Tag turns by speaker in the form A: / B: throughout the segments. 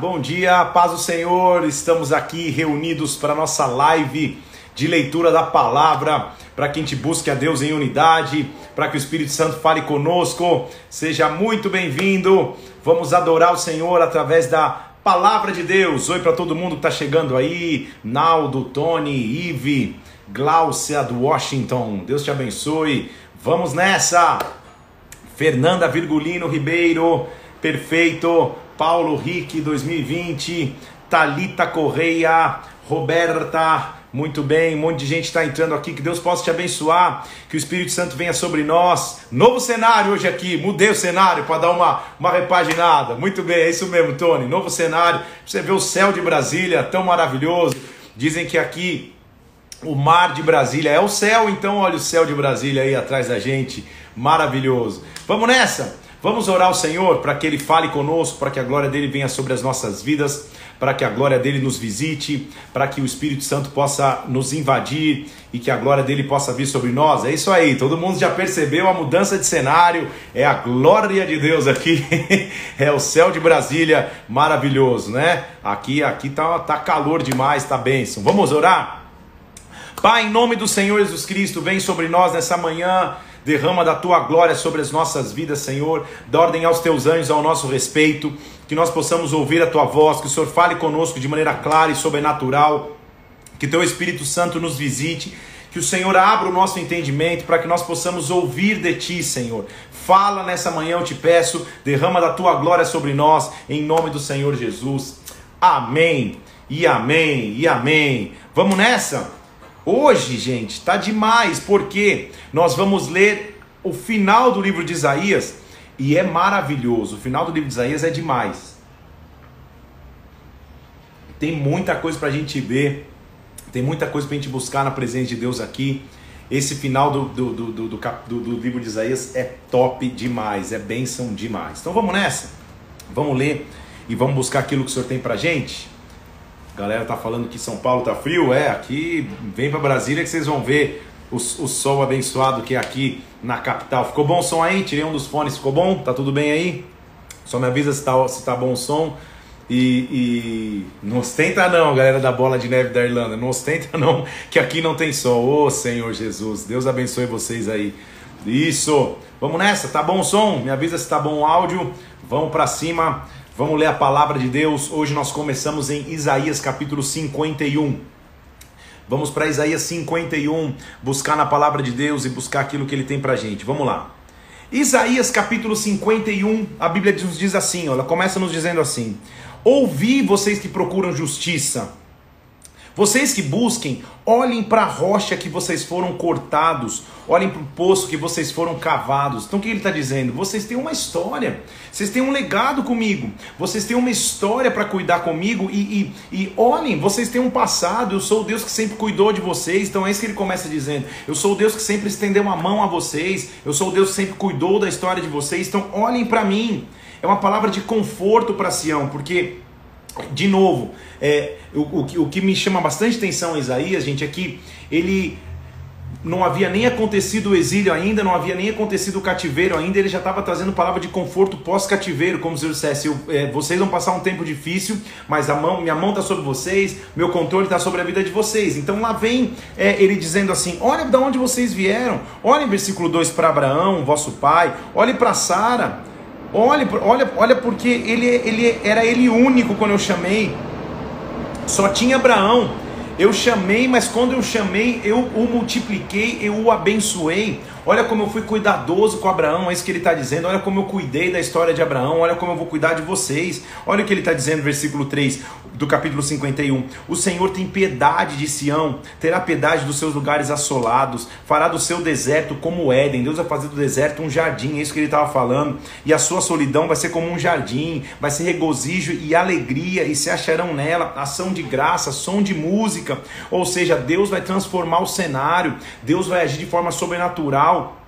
A: Bom dia, paz do Senhor. Estamos aqui reunidos para nossa live de leitura da palavra, para que a gente busque a Deus em unidade, para que o Espírito Santo fale conosco. Seja muito bem-vindo. Vamos adorar o Senhor através da palavra de Deus. Oi para todo mundo que está chegando aí. Naldo, Tony, Ive, Glaucia do Washington. Deus te abençoe. Vamos nessa. Fernanda Virgulino Ribeiro, perfeito. Paulo Rick 2020, Talita Correia, Roberta, muito bem, um monte de gente está entrando aqui, que Deus possa te abençoar, que o Espírito Santo venha sobre nós. Novo cenário hoje aqui, mudei o cenário para dar uma, uma repaginada. Muito bem, é isso mesmo, Tony. Novo cenário, você vê o céu de Brasília, tão maravilhoso. Dizem que aqui o mar de Brasília é o céu, então olha o céu de Brasília aí atrás da gente, maravilhoso. Vamos nessa? Vamos orar ao Senhor para que Ele fale conosco, para que a glória dele venha sobre as nossas vidas, para que a glória dele nos visite, para que o Espírito Santo possa nos invadir e que a glória dele possa vir sobre nós. É isso aí, todo mundo já percebeu a mudança de cenário, é a glória de Deus aqui, é o céu de Brasília, maravilhoso, né? Aqui, aqui tá, tá calor demais, tá bênção. Vamos orar? Pai, em nome do Senhor Jesus Cristo, vem sobre nós nessa manhã derrama da tua glória sobre as nossas vidas, Senhor, dá ordem aos teus anjos ao nosso respeito, que nós possamos ouvir a tua voz, que o Senhor fale conosco de maneira clara e sobrenatural, que teu Espírito Santo nos visite, que o Senhor abra o nosso entendimento para que nós possamos ouvir de ti, Senhor. Fala nessa manhã, eu te peço, derrama da tua glória sobre nós, em nome do Senhor Jesus. Amém. E amém. E amém. Vamos nessa? Hoje, gente, tá demais, porque nós vamos ler o final do livro de Isaías e é maravilhoso. O final do livro de Isaías é demais. Tem muita coisa para a gente ver, tem muita coisa para a gente buscar na presença de Deus aqui. Esse final do, do, do, do, do, livro de Isaías é top demais, é bênção demais. Então vamos nessa? Vamos ler e vamos buscar aquilo que o Senhor tem para gente? Galera tá falando que São Paulo tá frio, é, aqui vem para Brasília que vocês vão ver o, o sol abençoado que é aqui na capital. Ficou bom o som aí? Tirei um dos fones, ficou bom? Tá tudo bem aí? Só me avisa se tá, se tá bom o som. E, e, não ostenta não, galera da bola de neve da Irlanda, não ostenta não, que aqui não tem sol. Ô oh, Senhor Jesus, Deus abençoe vocês aí. Isso, vamos nessa, tá bom o som? Me avisa se tá bom o áudio. Vamos para cima. Vamos ler a palavra de Deus. Hoje nós começamos em Isaías capítulo 51. Vamos para Isaías 51, buscar na palavra de Deus e buscar aquilo que ele tem para gente. Vamos lá. Isaías capítulo 51, a Bíblia nos diz assim, ela começa nos dizendo assim: Ouvi vocês que procuram justiça vocês que busquem, olhem para a rocha que vocês foram cortados, olhem para o poço que vocês foram cavados. Então o que ele está dizendo? Vocês têm uma história, vocês têm um legado comigo, vocês têm uma história para cuidar comigo e, e, e olhem, vocês têm um passado. Eu sou o Deus que sempre cuidou de vocês. Então é isso que ele começa dizendo. Eu sou o Deus que sempre estendeu uma mão a vocês. Eu sou o Deus que sempre cuidou da história de vocês. Então olhem para mim. É uma palavra de conforto para Sião, porque de novo, é, o, o, o, que me chama bastante atenção em Isaías, gente, é que ele não havia nem acontecido o exílio ainda, não havia nem acontecido o cativeiro ainda, ele já estava trazendo palavra de conforto pós-cativeiro, como se eu dissesse, eu, é, vocês vão passar um tempo difícil, mas a mão, minha mão está sobre vocês, meu controle está sobre a vida de vocês. Então lá vem é, ele dizendo assim: olha de onde vocês vieram, olha em versículo 2 para Abraão, vosso pai, olhe para Sara. Olha, olha, olha porque ele, ele era ele único quando eu chamei. Só tinha Abraão. Eu chamei, mas quando eu chamei, eu o multipliquei, eu o abençoei. Olha como eu fui cuidadoso com Abraão, é isso que ele está dizendo. Olha como eu cuidei da história de Abraão, olha como eu vou cuidar de vocês. Olha o que ele está dizendo, versículo 3 do capítulo 51. O Senhor tem piedade de Sião, terá piedade dos seus lugares assolados, fará do seu deserto como Éden. Deus vai fazer do deserto um jardim, é isso que ele estava falando. E a sua solidão vai ser como um jardim, vai ser regozijo e alegria, e se acharão nela ação de graça, som de música. Ou seja, Deus vai transformar o cenário, Deus vai agir de forma sobrenatural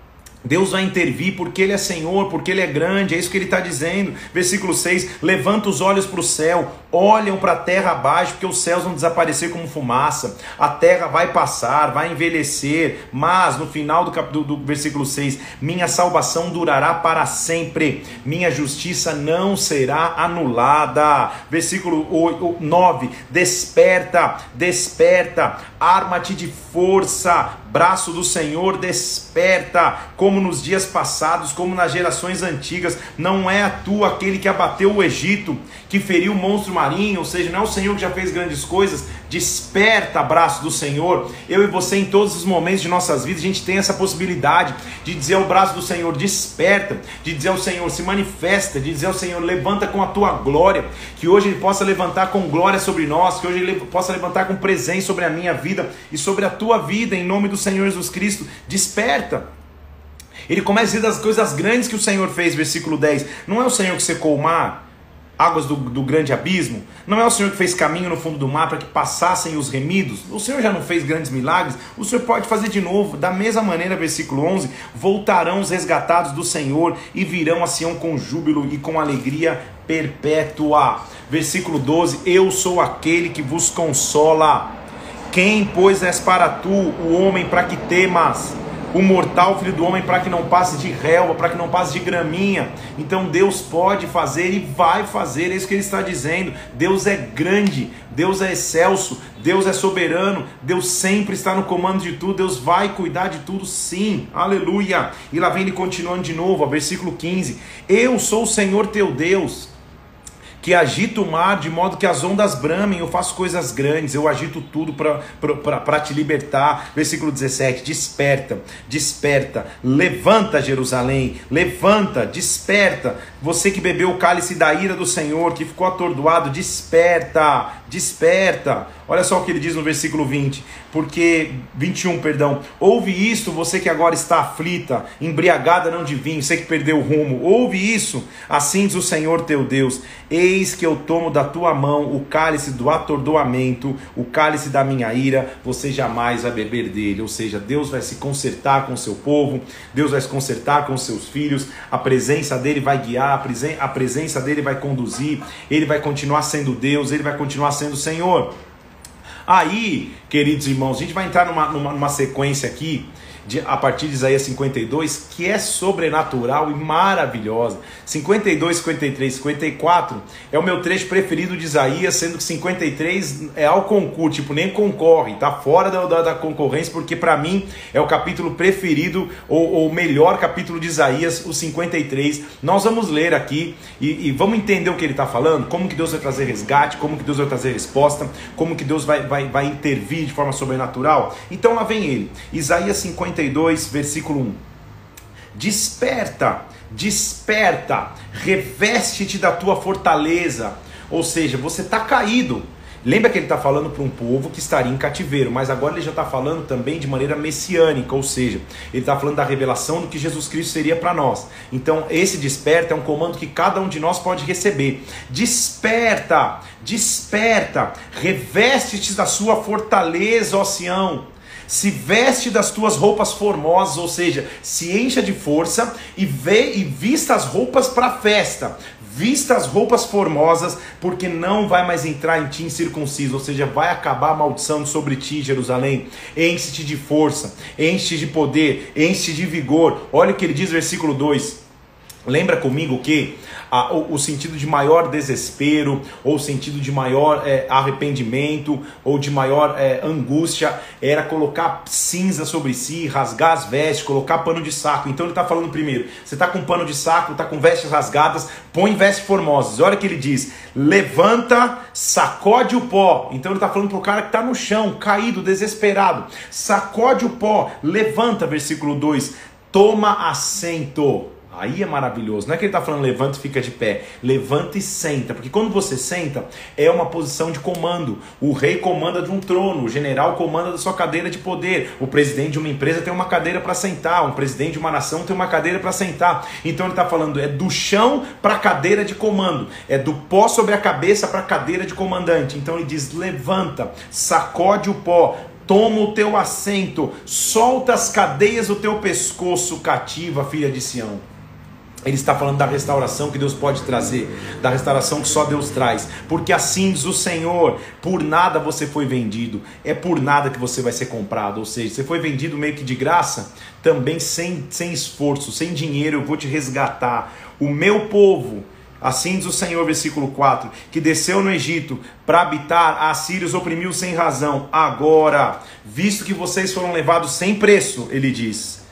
A: Deus vai intervir porque Ele é Senhor, porque Ele é grande, é isso que Ele está dizendo. Versículo 6: Levanta os olhos para o céu, olham para a terra abaixo, porque os céus vão desaparecer como fumaça, a terra vai passar, vai envelhecer, mas no final do, cap... do, do versículo 6: Minha salvação durará para sempre, minha justiça não será anulada. Versículo 8, 9: Desperta, desperta, arma-te de força, braço do Senhor desperta, como nos dias passados, como nas gerações antigas. Não é a tu aquele que abateu o Egito, que feriu o monstro marinho, ou seja, não é o Senhor que já fez grandes coisas. Desperta, braço do Senhor. Eu e você, em todos os momentos de nossas vidas, a gente tem essa possibilidade de dizer ao braço do Senhor: desperta, de dizer ao Senhor: se manifesta, de dizer ao Senhor: levanta com a tua glória. Que hoje Ele possa levantar com glória sobre nós, que hoje Ele possa levantar com presença sobre a minha vida e sobre a tua vida, em nome do Senhor Jesus Cristo. Desperta. Ele começa a dizer das coisas grandes que o Senhor fez, versículo 10. Não é o Senhor que secou o mar, águas do, do, grande abismo? Não é o Senhor que fez caminho no fundo do mar para que passassem os remidos? O Senhor já não fez grandes milagres? O Senhor pode fazer de novo. Da mesma maneira, versículo 11: Voltarão os resgatados do Senhor e virão a Sião com júbilo e com alegria perpétua. Versículo 12: Eu sou aquele que vos consola. Quem, pois, és para tu, o homem, para que temas? O mortal filho do homem para que não passe de relva, para que não passe de graminha. Então Deus pode fazer e vai fazer, é isso que ele está dizendo. Deus é grande, Deus é excelso, Deus é soberano, Deus sempre está no comando de tudo, Deus vai cuidar de tudo, sim. Aleluia. E lá vem ele continuando de novo, ó, versículo 15: Eu sou o Senhor teu Deus que agita o mar de modo que as ondas bramem, eu faço coisas grandes, eu agito tudo para te libertar. Versículo 17: Desperta, desperta, levanta Jerusalém, levanta, desperta. Você que bebeu o cálice da ira do Senhor, que ficou atordoado, desperta, desperta. Olha só o que ele diz no versículo 20, porque 21, perdão. Ouve isto, você que agora está aflita, embriagada não de vinho, você que perdeu o rumo. Ouve isso. Assim diz o Senhor teu Deus: Que eu tomo da tua mão o cálice do atordoamento, o cálice da minha ira, você jamais vai beber dele. Ou seja, Deus vai se consertar com o seu povo, Deus vai se consertar com os seus filhos, a presença dele vai guiar, a presença dele vai conduzir, ele vai continuar sendo Deus, ele vai continuar sendo Senhor. Aí, queridos irmãos, a gente vai entrar numa, numa, numa sequência aqui de, a partir de Isaías 52, que é sobrenatural e maravilhosa. 52, 53, 54 é o meu trecho preferido de Isaías, sendo que 53 é ao concurso, tipo, nem concorre, tá fora da, da, da concorrência, porque para mim é o capítulo preferido, ou o melhor capítulo de Isaías, o 53. Nós vamos ler aqui e, e vamos entender o que ele está falando, como que Deus vai trazer resgate, como que Deus vai trazer resposta, como que Deus vai, vai, vai intervir de forma sobrenatural. Então lá vem ele, Isaías 53. 52, versículo 1. Desperta, desperta, reveste-te da tua fortaleza. Ou seja, você está caído. Lembra que ele está falando para um povo que estaria em cativeiro, mas agora ele já está falando também de maneira messiânica, ou seja, ele está falando da revelação do que Jesus Cristo seria para nós. Então, esse desperta é um comando que cada um de nós pode receber. Desperta, desperta, reveste-te da sua fortaleza, ó Sião se veste das tuas roupas formosas, ou seja, se encha de força e vê e vista as roupas para a festa. Vista as roupas formosas, porque não vai mais entrar em ti incircunciso, ou seja, vai acabar a maldição sobre ti, Jerusalém. Enche-te de força, enche-te de poder, enche-te de vigor. Olha o que ele diz, versículo 2. Lembra comigo que a, o, o, sentido de maior desespero, ou o sentido de maior é, arrependimento, ou de maior é, angústia, era colocar cinza sobre si, rasgar as vestes, colocar pano de saco. Então ele está falando primeiro: você está com pano de saco, está com vestes rasgadas, põe vestes formosas. Olha o que ele diz: levanta, sacode o pó. Então ele está falando para o cara que está no chão, caído, desesperado: sacode o pó, levanta, versículo 2, toma assento. Aí é maravilhoso. Não é que ele está falando levanta e fica de pé. Levanta e senta. Porque quando você senta, é uma posição de comando. O rei comanda de um trono, o general comanda da sua cadeira de poder. O presidente de uma empresa tem uma cadeira para sentar. Um presidente de uma nação tem uma cadeira para sentar. Então ele está falando, é do chão para a cadeira de comando. É do pó sobre a cabeça para a cadeira de comandante. Então ele diz: levanta, sacode o pó, toma o teu assento, solta as cadeias do teu pescoço, cativa, filha de Sião. Ele está falando da restauração que Deus pode trazer, da restauração que só Deus traz, porque assim diz o Senhor: por nada você foi vendido, é por nada que você vai ser comprado. Ou seja, você foi vendido meio que de graça, também sem, sem esforço, sem dinheiro, eu vou te resgatar. O meu povo, assim diz o Senhor, versículo 4, que desceu no Egito para habitar, a Sírios oprimiu sem razão. Agora, visto que vocês foram levados sem preço, ele diz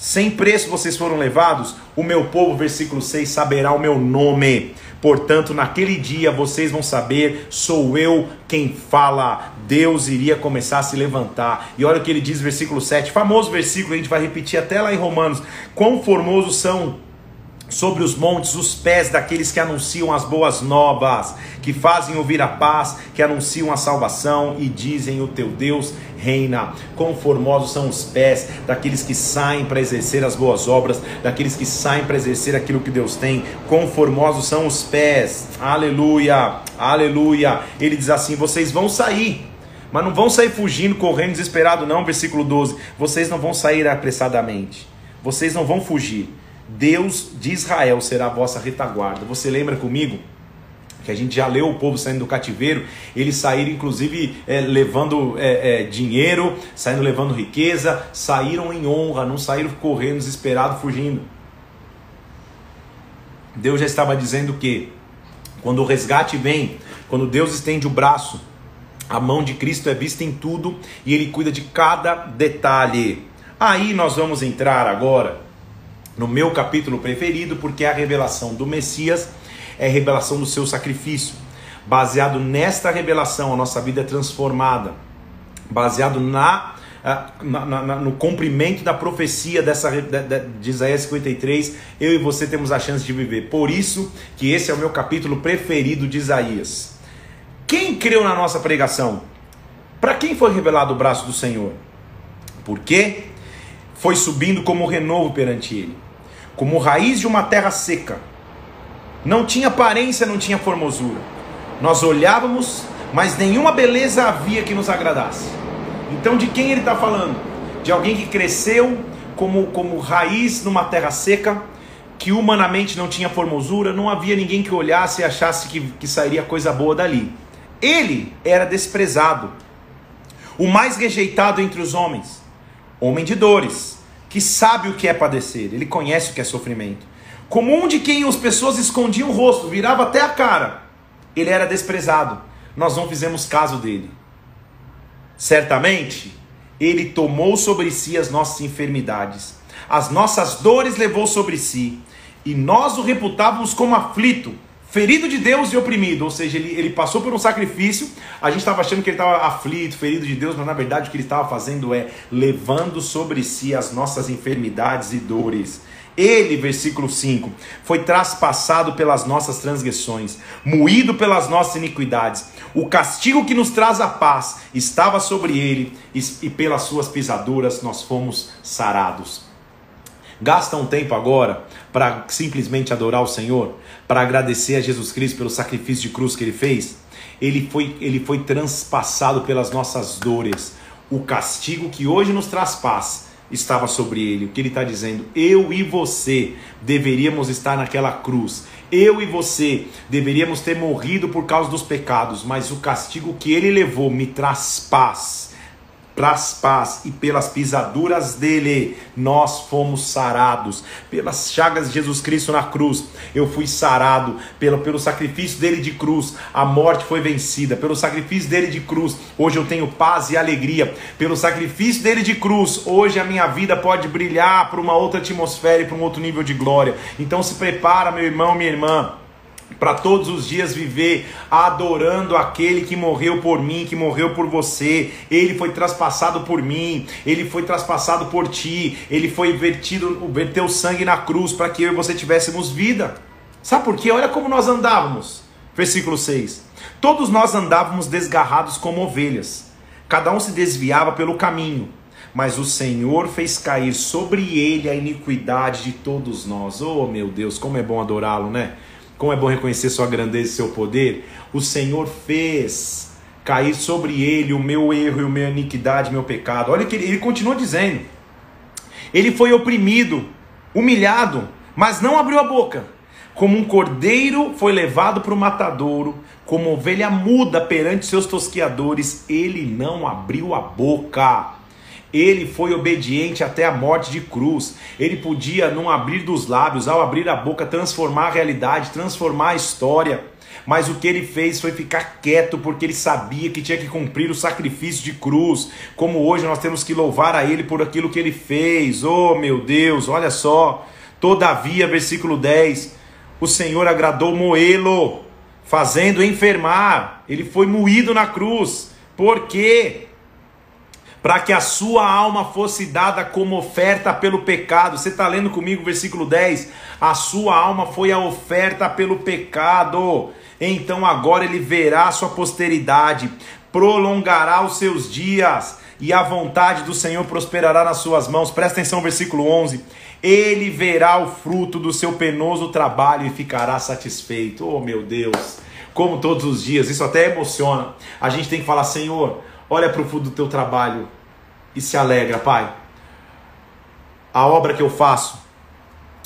A: sem preço vocês foram levados, o meu povo, versículo 6, saberá o meu nome. Portanto, naquele dia vocês vão saber, sou eu quem fala. Deus iria começar a se levantar. E olha o que ele diz, versículo 7, famoso versículo, a gente vai repetir até lá em Romanos. Quão formosos são sobre os montes os pés daqueles que anunciam as boas novas, que fazem ouvir a paz, que anunciam a salvação e dizem: O teu Deus reina. Quão formosos são os pés daqueles que saem para exercer as boas obras, daqueles que saem para exercer aquilo que Deus tem. Quão formosos são os pés. Aleluia, aleluia. Ele diz assim: Vocês vão sair. Mas não vão sair fugindo, correndo, desesperado, não. Versículo 12: Vocês não vão sair apressadamente. Vocês não vão fugir Deus de Israel será a vossa retaguarda. Você lembra comigo? que a gente já leu o povo saindo do cativeiro, eles saíram inclusive é, levando é, é, dinheiro, saindo levando riqueza, saíram em honra, não saíram correndo, desesperados, fugindo. Deus já estava dizendo que quando o resgate vem, quando Deus estende o braço, a mão de Cristo é vista em tudo e Ele cuida de cada detalhe. Aí nós vamos entrar agora no meu capítulo preferido, porque a revelação do Messias, é a revelação do seu sacrifício. Baseado nesta revelação, a nossa vida é transformada. Baseado na, na, na, no cumprimento da profecia dessa, de, de Isaías 53, eu e você temos a chance de viver. Por isso que esse é o meu capítulo preferido de Isaías. Quem creu na nossa pregação? Para quem foi revelado o braço do Senhor? Porque foi subindo como renovo perante ele como raiz de uma terra seca. Não tinha aparência, não tinha formosura. Nós olhávamos, mas nenhuma beleza havia que nos agradasse. Então, de quem ele está falando? De alguém que cresceu como, como raiz numa terra seca, que humanamente não tinha formosura, não havia ninguém que olhasse e achasse que, que sairia coisa boa dali. Ele era desprezado, o mais rejeitado entre os homens, homem de dores que sabe o que é padecer, ele conhece o que é sofrimento. Como um de quem as pessoas escondiam o rosto, virava até a cara, ele era desprezado. Nós não fizemos caso dele. Certamente, ele tomou sobre si as nossas enfermidades, as nossas dores levou sobre si, e nós o reputávamos como aflito ferido de Deus e oprimido, ou seja, ele, ele passou por um sacrifício, a gente estava achando que ele estava aflito, ferido de Deus, mas na verdade o que ele estava fazendo é levando sobre si as nossas enfermidades e dores. Ele, versículo 5, foi traspassado pelas nossas transgressões, moído pelas nossas iniquidades. O castigo que nos traz a paz estava sobre ele, e pelas suas pisaduras nós fomos sarados. Gasta um tempo agora para simplesmente adorar o Senhor, para agradecer a Jesus Cristo pelo sacrifício de cruz que ele fez. Ele foi, ele foi transpassado pelas nossas dores. O castigo que hoje nos traz paz estava sobre ele. O que ele está dizendo? Eu e você deveríamos estar naquela cruz. Eu e você deveríamos ter morrido por causa dos pecados, mas o castigo que ele levou me traz paz traz paz e pelas pisaduras dele nós fomos sarados. Pelas chagas de Jesus Cristo na cruz, eu fui sarado. Pelo, pelo sacrifício dele de cruz, a morte foi vencida. Pelo sacrifício dele de cruz, hoje eu tenho paz e alegria. Pelo sacrifício dele de cruz, hoje a minha vida pode brilhar para uma outra atmosfera e para um outro nível de glória. Então se prepara, meu irmão, minha irmã para todos os dias viver adorando aquele que morreu por mim, que morreu por você. Ele foi traspassado por mim, ele foi traspassado por ti, ele foi vertido, verteu sangue na cruz para que eu e você tivéssemos vida. Sabe por quê? Olha como nós andávamos. Versículo 6. Todos nós andávamos desgarrados como ovelhas. Cada um se desviava pelo caminho, mas o Senhor fez cair sobre ele a iniquidade de todos nós. Oh, meu Deus, como é bom adorá-lo, né? Como é bom reconhecer sua grandeza e seu poder. O Senhor fez cair sobre ele o meu erro e o meu iniquidade, meu pecado. Olha que ele, ele continua dizendo. Ele foi oprimido, humilhado, mas não abriu a boca. Como um cordeiro foi levado para o matadouro, como ovelha muda perante seus tosquiadores, ele não abriu a boca. Ele foi obediente até a morte de cruz. Ele podia, não abrir dos lábios, ao abrir a boca, transformar a realidade, transformar a história. Mas o que ele fez foi ficar quieto, porque ele sabia que tinha que cumprir o sacrifício de cruz. Como hoje nós temos que louvar a ele por aquilo que ele fez. Oh meu Deus, olha só. Todavia, versículo 10: o Senhor agradou moê-lo, fazendo enfermar. Ele foi moído na cruz. Por quê? Para que a sua alma fosse dada como oferta pelo pecado. Você está lendo comigo o versículo 10? A sua alma foi a oferta pelo pecado. Então agora ele verá a sua posteridade, prolongará os seus dias, e a vontade do Senhor prosperará nas suas mãos. Presta atenção, versículo 11 ele verá o fruto do seu penoso trabalho e ficará satisfeito. Oh, meu Deus! Como todos os dias, isso até emociona. A gente tem que falar: Senhor, olha para o fruto do teu trabalho e se alegra, Pai. A obra que eu faço,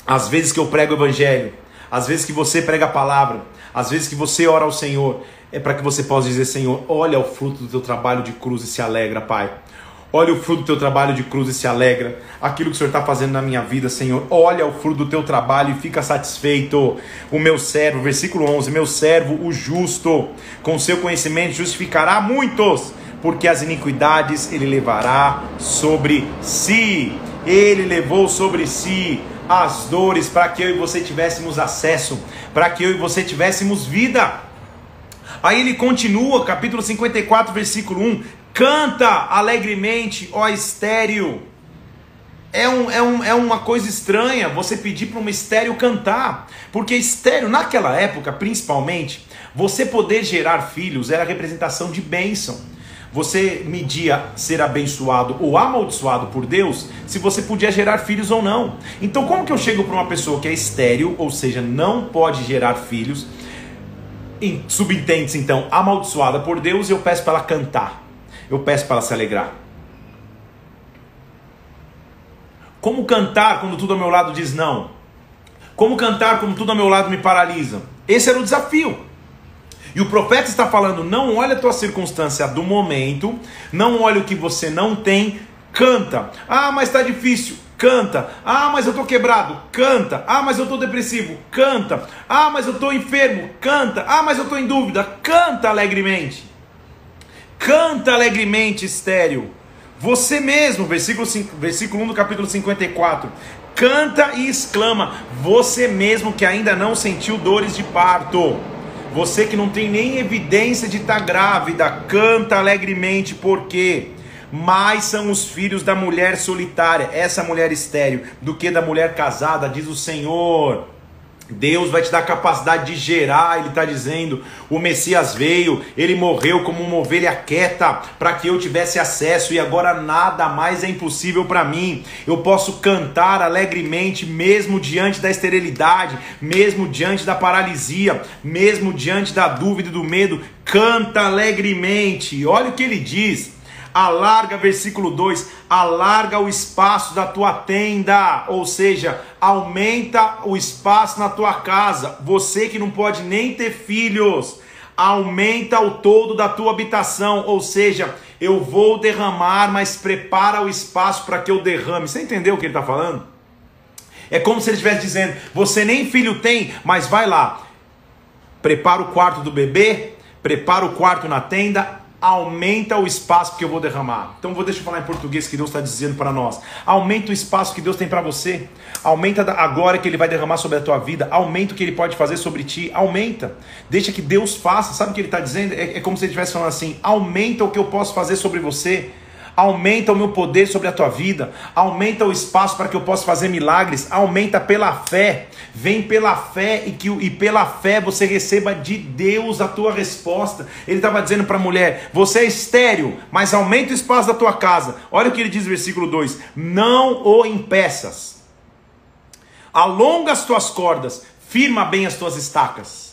A: as vezes que eu prego o Evangelho, às vezes que você prega a palavra, às vezes que você ora ao Senhor, é para que você possa dizer: Senhor, olha o fruto do teu trabalho de cruz e se alegra, Pai. Olha o fruto do teu trabalho de cruz e se alegra. Aquilo que o Senhor está fazendo na minha vida, Senhor. Olha o fruto do teu trabalho e fica satisfeito. O meu servo, versículo 11: Meu servo, o justo, com seu conhecimento justificará muitos, porque as iniquidades ele levará sobre si. Ele levou sobre si as dores para que eu e você tivéssemos acesso, para que eu e você tivéssemos vida. Aí ele continua, capítulo 54, versículo 1: Canta alegremente, ó estéreo. É, um, é, um, é uma coisa estranha você pedir para uma estéreo cantar, porque estéreo, naquela época principalmente, você poder gerar filhos era representação de bênção. Você media ser abençoado ou amaldiçoado por Deus se você podia gerar filhos ou não. Então, como que eu chego para uma pessoa que é estéreo, ou seja, não pode gerar filhos, subentende-se então amaldiçoada por Deus, e eu peço para ela cantar? eu peço para ela se alegrar. Como cantar quando tudo ao meu lado diz não? Como cantar quando tudo ao meu lado me paralisa? Esse era o desafio. E o profeta está falando: não olha a tua circunstância do momento, não olha o que você não tem, canta. Ah, mas está difícil, canta. Ah, mas eu estou quebrado, canta. Ah, mas eu estou depressivo, canta. Ah, mas eu estou enfermo, canta. Ah, mas eu estou em dúvida, canta alegremente. Canta alegremente, estéreo. Você mesmo, versículo, 5, versículo 1 do capítulo 54. Canta e exclama, você mesmo que ainda não sentiu dores de parto. Você que não tem nem evidência de estar tá grávida, canta alegremente, porque mais são os filhos da mulher solitária, essa mulher estéreo, do que da mulher casada, diz o Senhor. Deus vai te dar capacidade de gerar, ele está dizendo. O Messias veio, ele morreu como uma ovelha quieta para que eu tivesse acesso e agora nada mais é impossível para mim. Eu posso cantar alegremente, mesmo diante da esterilidade, mesmo diante da paralisia, mesmo diante da dúvida e do medo. Canta alegremente. Olha o que ele diz alarga, versículo 2, alarga o espaço da tua tenda, ou seja, aumenta o espaço na tua casa. Você que não pode nem ter filhos, aumenta o todo da tua habitação, ou seja, eu vou derramar, mas prepara o espaço para que eu derrame. Você entendeu o que ele está falando? É como se ele estivesse dizendo: você nem filho tem, mas vai lá, prepara o quarto do bebê, prepara o quarto na tenda, aumenta o espaço que eu vou derramar. Então vou deixar eu falar em português que Deus está dizendo para nós. Aumenta o espaço que Deus tem para você. Aumenta a glória que Ele vai derramar sobre a tua vida. Aumenta o que Ele pode fazer sobre ti. Aumenta. Deixa que Deus faça. Sabe o que Ele está dizendo? É, é como se Ele estivesse falando assim: aumenta o que eu posso fazer sobre você aumenta o meu poder sobre a tua vida, aumenta o espaço para que eu possa fazer milagres, aumenta pela fé, vem pela fé e que e pela fé você receba de Deus a tua resposta. Ele estava dizendo para a mulher: você é estéril, mas aumenta o espaço da tua casa. Olha o que ele diz no versículo 2: não o impeças, alonga as tuas cordas, firma bem as tuas estacas.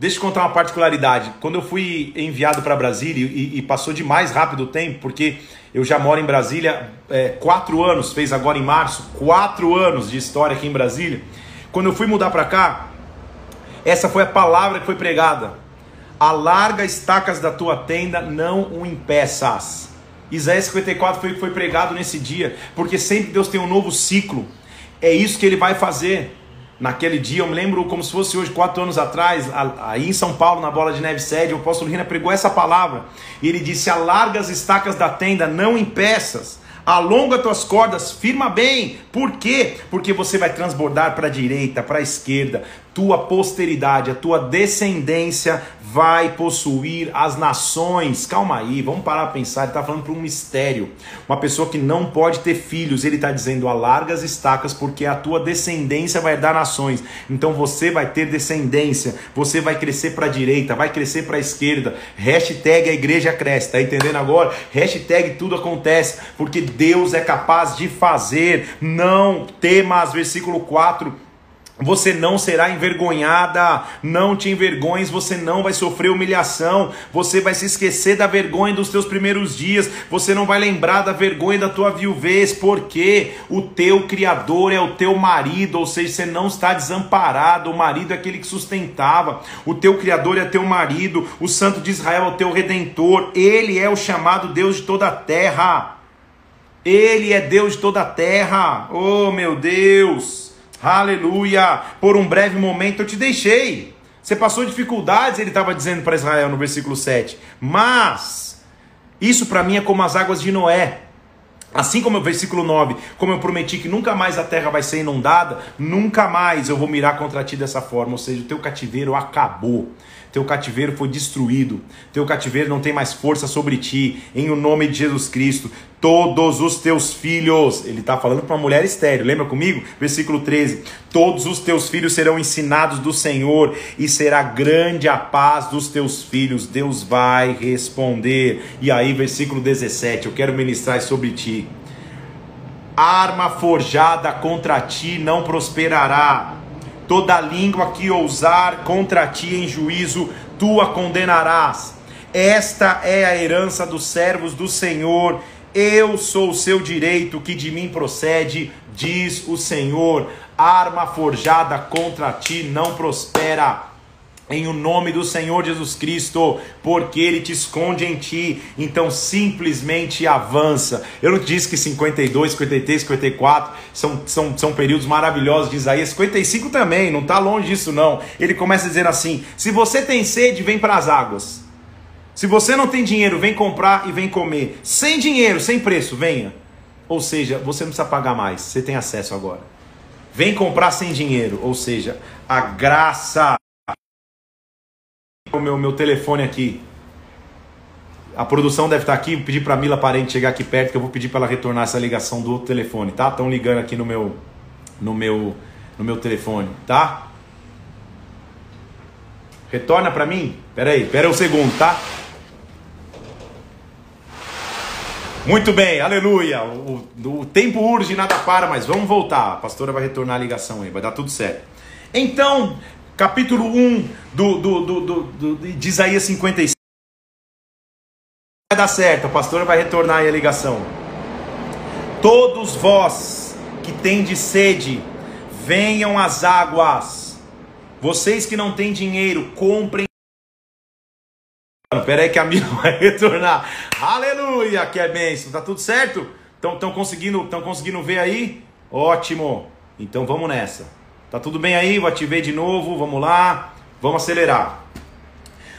A: Deixa eu contar uma particularidade. Quando eu fui enviado para Brasília e, e, passou de mais rápido o tempo, porque eu já moro em Brasília é, quatro anos, fez agora em março, quatro anos de história aqui em Brasília. Quando eu fui mudar para cá, essa foi a palavra que foi pregada. Alarga estacas da tua tenda, não o impeças. Isaías 54 foi o que foi pregado nesse dia, porque sempre Deus tem um novo ciclo. É isso que ele vai fazer. Naquele dia, eu me lembro como se fosse hoje, quatro anos atrás, aí em São Paulo, na Bola de Neve sede, o apóstolo Rina pregou essa palavra. E ele disse: Alarga as estacas da tenda, não impeças. Alonga tuas cordas, firma bem. Por quê? Porque você vai transbordar para a direita, para a esquerda tua posteridade, a tua descendência vai possuir as nações. Calma aí, vamos parar para pensar. Ele está falando para um mistério. Uma pessoa que não pode ter filhos, ele está dizendo: alarga as estacas, porque a tua descendência vai dar nações. Então você vai ter descendência, você vai crescer para a direita, vai crescer para a esquerda. Hashtag a igreja cresce, tá entendendo agora? Hashtag tudo acontece, porque Deus é capaz de fazer. Não temas, versículo 4 você não será envergonhada, não te envergonhes, você não vai sofrer humilhação, você vai se esquecer da vergonha dos teus primeiros dias, você não vai lembrar da vergonha da tua viuvez, porque o teu Criador é o teu marido, ou seja, você não está desamparado, o marido é aquele que sustentava, o teu Criador é teu marido, o Santo de Israel é o teu redentor, ele é o chamado Deus de toda a terra, ele é Deus de toda a terra, oh meu Deus. Aleluia! Por um breve momento eu te deixei. Você passou dificuldades, ele estava dizendo para Israel no versículo 7. Mas isso para mim é como as águas de Noé. Assim como o versículo 9, como eu prometi que nunca mais a terra vai ser inundada, nunca mais eu vou mirar contra ti dessa forma, ou seja, o teu cativeiro acabou teu cativeiro foi destruído, teu cativeiro não tem mais força sobre ti, em o nome de Jesus Cristo. Todos os teus filhos, ele está falando para uma mulher estéreo, lembra comigo? Versículo 13: Todos os teus filhos serão ensinados do Senhor, e será grande a paz dos teus filhos. Deus vai responder. E aí, versículo 17: Eu quero ministrar sobre ti. Arma forjada contra ti não prosperará Toda língua que ousar contra ti em juízo, tu a condenarás. Esta é a herança dos servos do Senhor. Eu sou o seu direito que de mim procede, diz o Senhor. Arma forjada contra ti não prospera em o nome do Senhor Jesus Cristo, porque Ele te esconde em ti, então simplesmente avança. Eu não disse que 52, 53, 54 são, são, são períodos maravilhosos de Isaías, 55 também, não está longe disso não. Ele começa dizendo assim: se você tem sede, vem para as águas. Se você não tem dinheiro, vem comprar e vem comer. Sem dinheiro, sem preço, venha. Ou seja, você não precisa pagar mais, você tem acesso agora. Vem comprar sem dinheiro, ou seja, a graça o meu, meu telefone aqui. A produção deve estar aqui, vou pedir para Mila Parente chegar aqui perto que eu vou pedir para ela retornar essa ligação do outro telefone, tá? Estão ligando aqui no meu no meu no meu telefone, tá? Retorna para mim? Pera aí, pera um segundo, tá? Muito bem, aleluia. O, o, o tempo urge, nada para, mas vamos voltar. A pastora vai retornar a ligação aí, vai dar tudo certo. Então, capítulo 1 do, do, do, do, de Isaías 56. Vai dar certo, a pastora vai retornar aí a ligação. Todos vós que tendes sede, venham às águas. Vocês que não têm dinheiro, comprem. Pera aí que a minha vai retornar. Aleluia, que é bênção. Tá tudo certo? Estão conseguindo, conseguindo ver aí? Ótimo. Então vamos nessa. Tá tudo bem aí? Vou ativar de novo. Vamos lá. Vamos acelerar.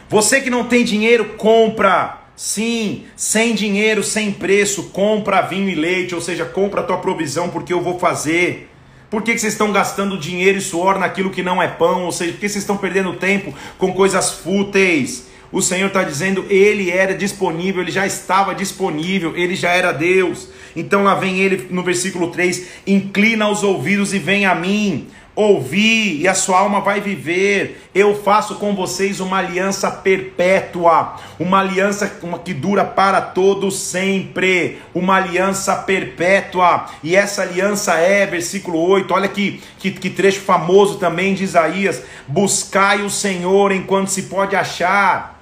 A: Você que não tem dinheiro, compra. Sim, sem dinheiro, sem preço, compra vinho e leite, ou seja, compra a tua provisão porque eu vou fazer. Por que, que vocês estão gastando dinheiro e suor naquilo que não é pão? Ou seja, por que vocês estão perdendo tempo com coisas fúteis? O Senhor está dizendo, Ele era disponível, Ele já estava disponível, Ele já era Deus. Então lá vem Ele no versículo 3: Inclina os ouvidos e vem a mim ouvi e a sua alma vai viver. Eu faço com vocês uma aliança perpétua, uma aliança que dura para todos sempre, uma aliança perpétua. E essa aliança é, versículo 8, olha que, que, que trecho famoso também de Isaías: buscai o Senhor enquanto se pode achar,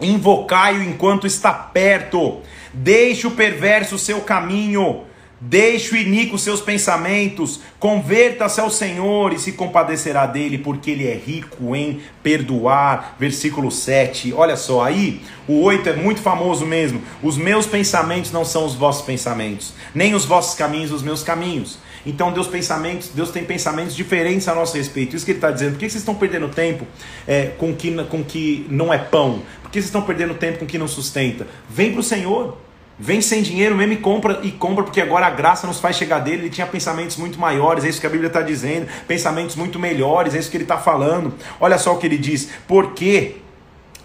A: invocai-o enquanto está perto, deixe o perverso seu caminho Deixe o iníquo seus pensamentos, converta-se ao Senhor e se compadecerá dele, porque ele é rico em perdoar. Versículo 7. Olha só, aí o 8 é muito famoso mesmo. Os meus pensamentos não são os vossos pensamentos, nem os vossos caminhos os meus caminhos. Então Deus pensamentos, Deus tem pensamentos diferentes a nosso respeito. Isso que Ele está dizendo. Por que vocês estão perdendo tempo é, com que com que não é pão? Por que vocês estão perdendo tempo com que não sustenta? Vem para o Senhor. Vem sem dinheiro mesmo e compra, e compra, porque agora a graça nos faz chegar dele. Ele tinha pensamentos muito maiores, é isso que a Bíblia está dizendo, pensamentos muito melhores, é isso que ele está falando. Olha só o que ele diz: porque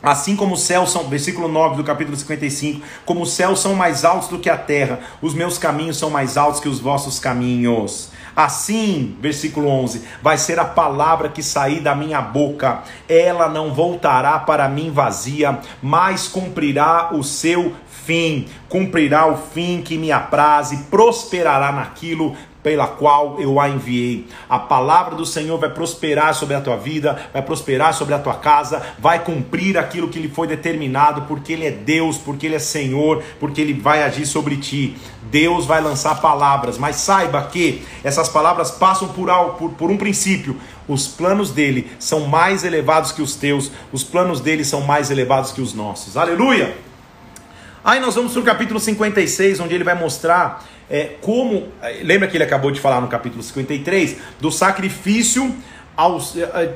A: Assim como os céus são, versículo 9 do capítulo 55, como os céus são mais altos do que a terra, os meus caminhos são mais altos que os vossos caminhos. Assim, versículo 11, vai ser a palavra que sair da minha boca, ela não voltará para mim vazia, mas cumprirá o seu fim, cumprirá o fim que me apraze, prosperará naquilo pela qual eu a enviei. A palavra do Senhor vai prosperar sobre a tua vida, vai prosperar sobre a tua casa, vai cumprir aquilo que lhe foi determinado, porque Ele é Deus, porque Ele é Senhor, porque Ele vai agir sobre ti. Deus vai lançar palavras, mas saiba que essas palavras passam por, por, por um princípio. Os planos dele são mais elevados que os teus, os planos dele são mais elevados que os nossos. Aleluia! Aí nós vamos para o capítulo 56, onde ele vai mostrar é, como. É, lembra que ele acabou de falar no capítulo 53 do sacrifício. Aos, é, é,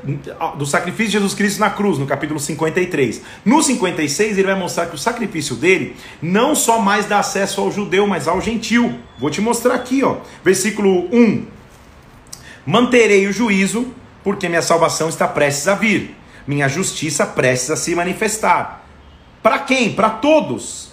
A: do sacrifício de Jesus Cristo na cruz, no capítulo 53. No 56, ele vai mostrar que o sacrifício dele não só mais dá acesso ao judeu, mas ao gentil. Vou te mostrar aqui, ó. Versículo 1. Manterei o juízo, porque minha salvação está prestes a vir, minha justiça prestes a se manifestar. Para quem? Para todos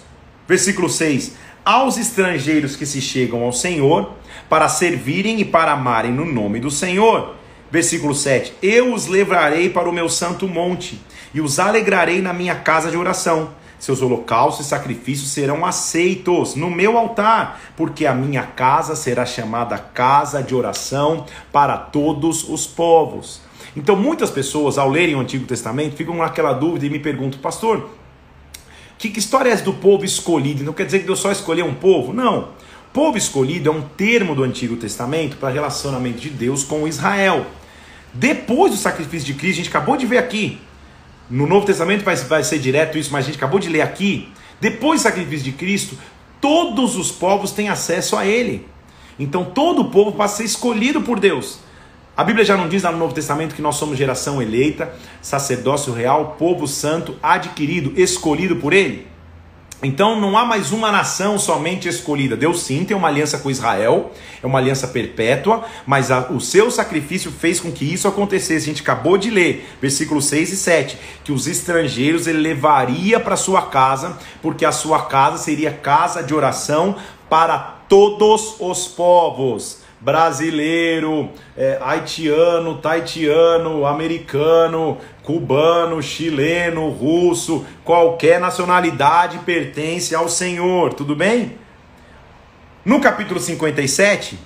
A: Versículo 6: Aos estrangeiros que se chegam ao Senhor, para servirem e para amarem no nome do Senhor. Versículo 7: Eu os levarei para o meu santo monte e os alegrarei na minha casa de oração. Seus holocaustos e sacrifícios serão aceitos no meu altar, porque a minha casa será chamada casa de oração para todos os povos. Então, muitas pessoas, ao lerem o Antigo Testamento, ficam naquela dúvida e me perguntam, pastor, que, que história é essa do povo escolhido? Não quer dizer que Deus só escolheu um povo? Não. Povo escolhido é um termo do Antigo Testamento para relacionamento de Deus com Israel. Depois do sacrifício de Cristo, a gente acabou de ver aqui. No Novo Testamento vai, vai ser direto isso, mas a gente acabou de ler aqui. Depois do sacrifício de Cristo, todos os povos têm acesso a Ele. Então todo o povo passa a ser escolhido por Deus. A Bíblia já não diz lá no Novo Testamento que nós somos geração eleita, sacerdócio real, povo santo, adquirido, escolhido por Ele? Então não há mais uma nação somente escolhida. Deus sim tem uma aliança com Israel, é uma aliança perpétua, mas a, o seu sacrifício fez com que isso acontecesse. A gente acabou de ler, versículos 6 e 7, que os estrangeiros ele levaria para sua casa, porque a sua casa seria casa de oração para todos os povos brasileiro, é, haitiano, taitiano, americano, cubano, chileno, russo, qualquer nacionalidade pertence ao Senhor, tudo bem? No capítulo 57,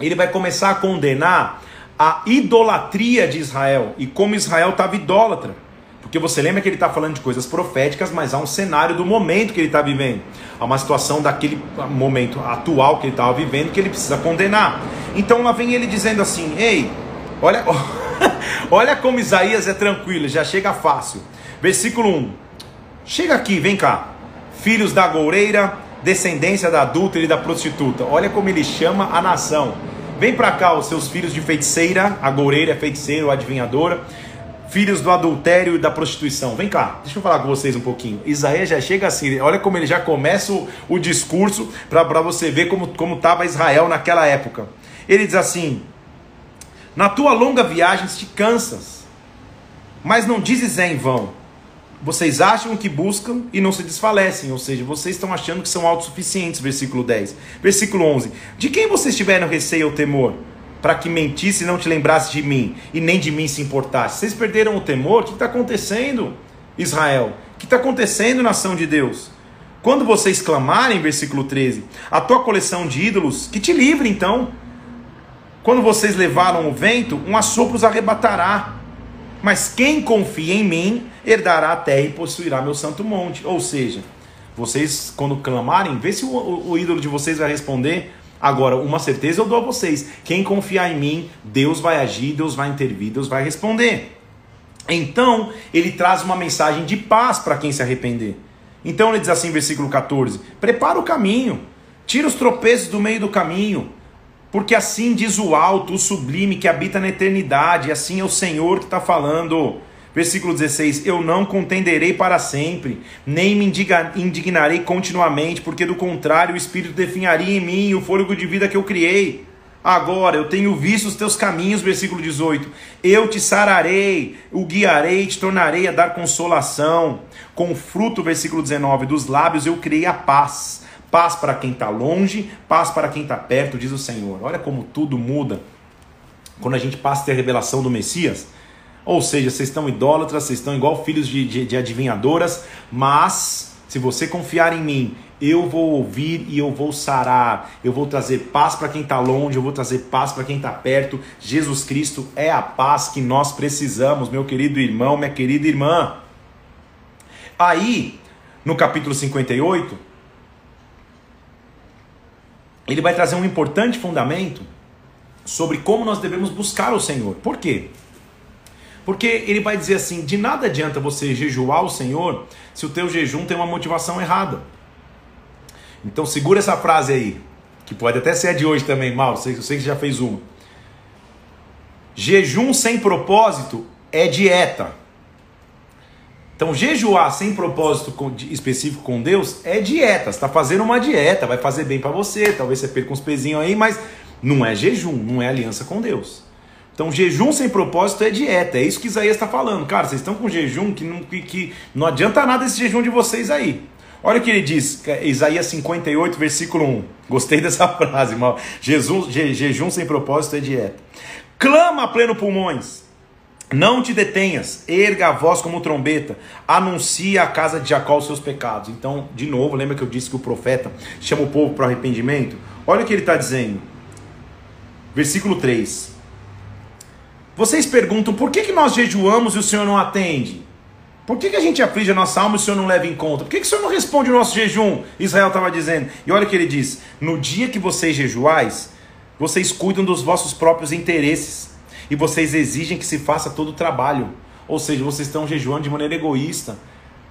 A: ele vai começar a condenar a idolatria de Israel e como Israel estava idólatra. Porque você lembra que ele está falando de coisas proféticas, mas há um cenário do momento que ele está vivendo. Há uma situação daquele momento atual que ele estava vivendo que ele precisa condenar. Então lá vem ele dizendo assim: Ei, olha, olha como Isaías é tranquilo, já chega fácil. Versículo 1: Chega aqui, vem cá, filhos da goureira, descendência da adúltera e da prostituta. Olha como ele chama a nação. Vem para cá os seus filhos de feiticeira, a goureira é feiticeira ou adivinhadora filhos do adultério e da prostituição. Vem cá, deixa eu falar com vocês um pouquinho. Isaías já chega assim, olha como ele já começa o, o discurso para você ver como estava Israel naquela época. Ele diz assim: Na tua longa viagem te cansas, mas não dizes é em vão. Vocês acham que buscam e não se desfalecem, ou seja, vocês estão achando que são autossuficientes, versículo 10. Versículo 11: De quem vocês tiveram receio ou temor? Para que mentisse e não te lembrasse de mim, e nem de mim se importasse. Vocês perderam o temor? O que está acontecendo, Israel? O que está acontecendo, nação de Deus? Quando vocês clamarem, versículo 13, a tua coleção de ídolos, que te livre então. Quando vocês levaram o vento, um assopro os arrebatará. Mas quem confia em mim, herdará a terra e possuirá meu santo monte. Ou seja, vocês, quando clamarem, vê se o, o, o ídolo de vocês vai responder. Agora, uma certeza eu dou a vocês: quem confiar em mim, Deus vai agir, Deus vai intervir, Deus vai responder. Então, ele traz uma mensagem de paz para quem se arrepender. Então, ele diz assim, versículo 14: Prepara o caminho, tira os tropeços do meio do caminho, porque assim diz o alto, o sublime que habita na eternidade, assim é o Senhor que está falando. Versículo 16: Eu não contenderei para sempre, nem me indignarei continuamente, porque do contrário o Espírito definharia em mim o fôlego de vida que eu criei. Agora eu tenho visto os teus caminhos, versículo 18. Eu te sararei, o guiarei, te tornarei a dar consolação. Com fruto, versículo 19, dos lábios eu criei a paz. Paz para quem está longe, paz para quem está perto, diz o Senhor. Olha como tudo muda quando a gente passa a ter a revelação do Messias. Ou seja, vocês estão idólatras, vocês estão igual filhos de, de, de adivinhadoras, mas se você confiar em mim, eu vou ouvir e eu vou sarar. Eu vou trazer paz para quem está longe, eu vou trazer paz para quem está perto. Jesus Cristo é a paz que nós precisamos, meu querido irmão, minha querida irmã. Aí, no capítulo 58, ele vai trazer um importante fundamento sobre como nós devemos buscar o Senhor. Por quê? Porque ele vai dizer assim: de nada adianta você jejuar o Senhor se o teu jejum tem uma motivação errada. Então segura essa frase aí, que pode até ser a de hoje também, sei, eu sei que já fez uma. Jejum sem propósito é dieta. Então, jejuar sem propósito específico com Deus é dieta. Você está fazendo uma dieta, vai fazer bem para você. Talvez você perca uns pezinhos aí, mas não é jejum, não é aliança com Deus. Então, jejum sem propósito é dieta. É isso que Isaías está falando. Cara, vocês estão com jejum que não, que, que não adianta nada esse jejum de vocês aí. Olha o que ele diz, é Isaías 58, versículo 1. Gostei dessa frase, mal. Jesus, je, jejum sem propósito é dieta. Clama pleno pulmões. Não te detenhas, erga a voz como trombeta, anuncia a casa de Jacó os seus pecados. Então, de novo, lembra que eu disse que o profeta chama o povo para arrependimento? Olha o que ele está dizendo. Versículo 3. Vocês perguntam por que, que nós jejuamos e o Senhor não atende? Por que, que a gente aflige a nossa alma e o Senhor não leva em conta? Por que, que o Senhor não responde o nosso jejum? Israel estava dizendo. E olha o que ele diz: No dia que vocês jejuais, vocês cuidam dos vossos próprios interesses e vocês exigem que se faça todo o trabalho. Ou seja, vocês estão jejuando de maneira egoísta.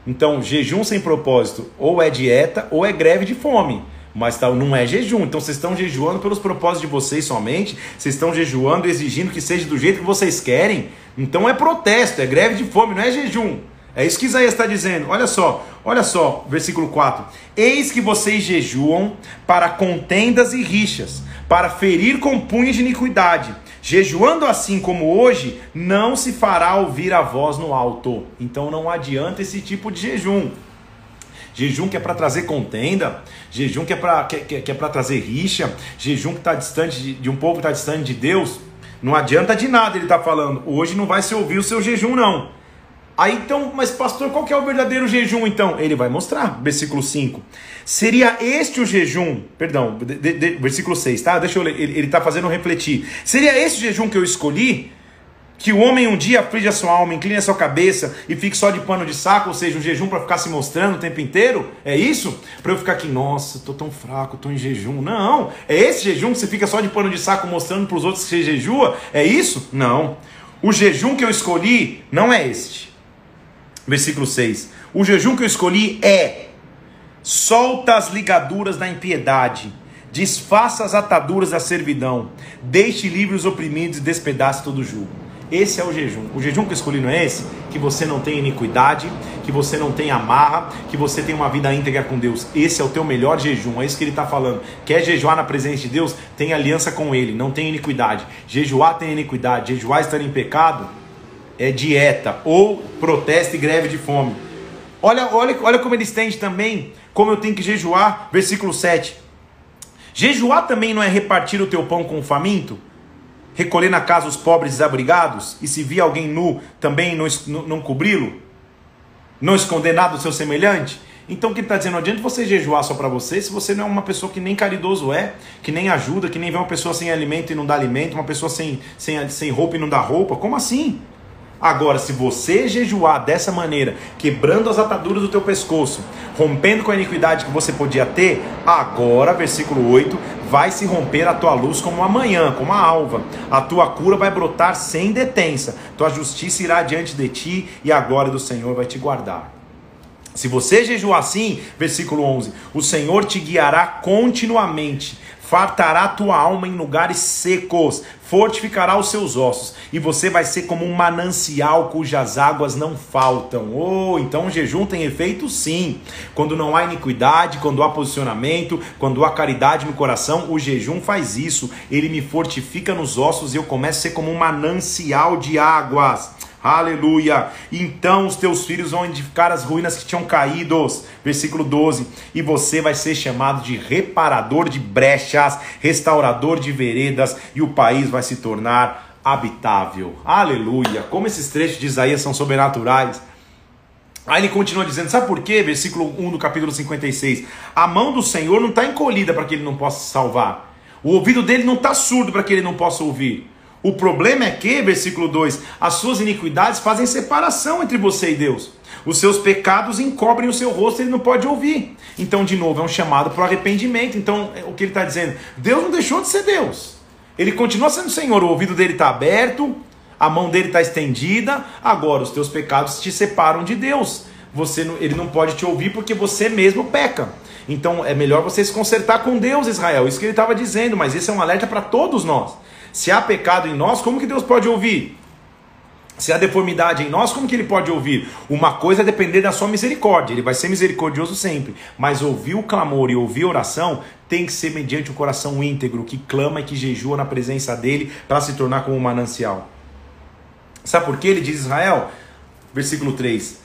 A: Então, jejum sem propósito ou é dieta ou é greve de fome mas tá, não é jejum. Então vocês estão jejuando pelos propósitos de vocês somente, vocês estão jejuando exigindo que seja do jeito que vocês querem. Então é protesto, é greve de fome, não é jejum. É isso que Isaías está dizendo. Olha só, olha só, versículo 4. Eis que vocês jejuam para contendas e rixas, para ferir com punhos de iniquidade. Jejuando assim como hoje, não se fará ouvir a voz no alto. Então não adianta esse tipo de jejum jejum que é para trazer contenda, jejum que é para que, que, que é trazer rixa, jejum que está distante de, de, um povo que está distante de Deus. Não adianta de nada ele está falando. Hoje não vai se ouvir o seu jejum, não. Aí então, mas pastor, qual que é o verdadeiro jejum então? Ele vai mostrar, versículo 5. Seria este o jejum, perdão, de, de, versículo 6, tá? Deixa eu ler, ele está fazendo refletir. Seria esse o jejum que eu escolhi? Que o homem um dia aflige a sua alma, incline a sua cabeça e fique só de pano de saco, ou seja, um jejum para ficar se mostrando o tempo inteiro? É isso? Para eu ficar aqui, nossa, tô tão fraco, tô em jejum. Não, é esse jejum que você fica só de pano de saco mostrando para os outros que você jejua? É isso? Não. O jejum que eu escolhi não é este. Versículo 6. O jejum que eu escolhi é: solta as ligaduras da impiedade, desfaça as ataduras da servidão, deixe livres os oprimidos e despedace todo o jugo. Esse é o jejum. O jejum que eu escolhi não é esse? Que você não tem iniquidade, que você não tem amarra, que você tem uma vida íntegra com Deus. Esse é o teu melhor jejum. É isso que ele está falando. Quer jejuar na presença de Deus? Tem aliança com Ele, não tem iniquidade. Jejuar tem iniquidade. Jejuar estar em pecado é dieta ou protesto e greve de fome. Olha, olha, olha como ele estende também, como eu tenho que jejuar. Versículo 7. Jejuar também não é repartir o teu pão com o faminto? Recolher na casa os pobres desabrigados, e se vir alguém nu, também não, não, não cobri-lo? Não esconder nada do seu semelhante? Então o que ele está dizendo? Não adianta você jejuar só para você se você não é uma pessoa que nem caridoso é, que nem ajuda, que nem vê uma pessoa sem alimento e não dá alimento, uma pessoa sem, sem, sem roupa e não dá roupa. Como assim? Agora, se você jejuar dessa maneira, quebrando as ataduras do teu pescoço, rompendo com a iniquidade que você podia ter, agora, versículo 8, vai se romper a tua luz como a manhã, como a alva. A tua cura vai brotar sem detença. Tua justiça irá diante de ti e a glória do Senhor vai te guardar. Se você jejuar assim, versículo 11, o Senhor te guiará continuamente fartará tua alma em lugares secos, fortificará os seus ossos, e você vai ser como um manancial cujas águas não faltam. Oh, então o jejum tem efeito sim. Quando não há iniquidade, quando há posicionamento, quando há caridade no coração, o jejum faz isso. Ele me fortifica nos ossos e eu começo a ser como um manancial de águas. Aleluia. Então os teus filhos vão edificar as ruínas que tinham caídos. Versículo 12. E você vai ser chamado de reparador de brechas, restaurador de veredas, e o país vai se tornar habitável. Aleluia. Como esses trechos de Isaías são sobrenaturais. Aí ele continua dizendo, sabe por quê? Versículo 1 do capítulo 56. A mão do Senhor não está encolhida para que ele não possa salvar. O ouvido dele não está surdo para que ele não possa ouvir. O problema é que, versículo 2, as suas iniquidades fazem separação entre você e Deus. Os seus pecados encobrem o seu rosto, ele não pode ouvir. Então, de novo, é um chamado para o arrependimento. Então, é o que ele está dizendo? Deus não deixou de ser Deus. Ele continua sendo Senhor. O ouvido dele está aberto, a mão dele está estendida. Agora, os teus pecados te separam de Deus. Você, ele não pode te ouvir porque você mesmo peca. Então, é melhor você se consertar com Deus, Israel. Isso que ele estava dizendo, mas esse é um alerta para todos nós. Se há pecado em nós, como que Deus pode ouvir? Se há deformidade em nós, como que ele pode ouvir? Uma coisa é depender da sua misericórdia, ele vai ser misericordioso sempre. Mas ouvir o clamor e ouvir a oração tem que ser mediante o coração íntegro, que clama e que jejua na presença dele para se tornar como um manancial. Sabe por que ele diz Israel? Versículo 3: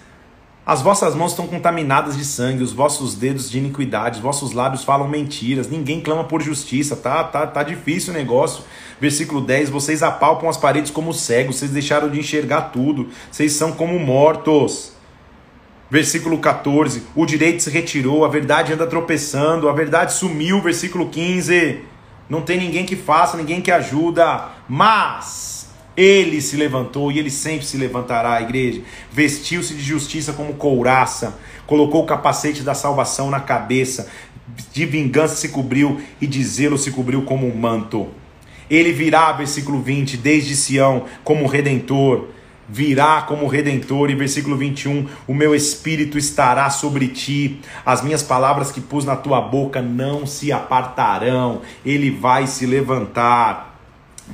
A: as vossas mãos estão contaminadas de sangue, os vossos dedos de iniquidade, os vossos lábios falam mentiras, ninguém clama por justiça, tá, tá, tá difícil o negócio. Versículo 10: Vocês apalpam as paredes como cegos, vocês deixaram de enxergar tudo, vocês são como mortos. Versículo 14: O direito se retirou, a verdade anda tropeçando, a verdade sumiu. Versículo 15: Não tem ninguém que faça, ninguém que ajuda, mas ele se levantou e ele sempre se levantará, a igreja. Vestiu-se de justiça como couraça, colocou o capacete da salvação na cabeça, de vingança se cobriu e de zelo se cobriu como um manto. Ele virá, versículo 20, desde Sião, como redentor. Virá como redentor, e versículo 21, o meu espírito estará sobre ti, as minhas palavras que pus na tua boca não se apartarão, ele vai se levantar.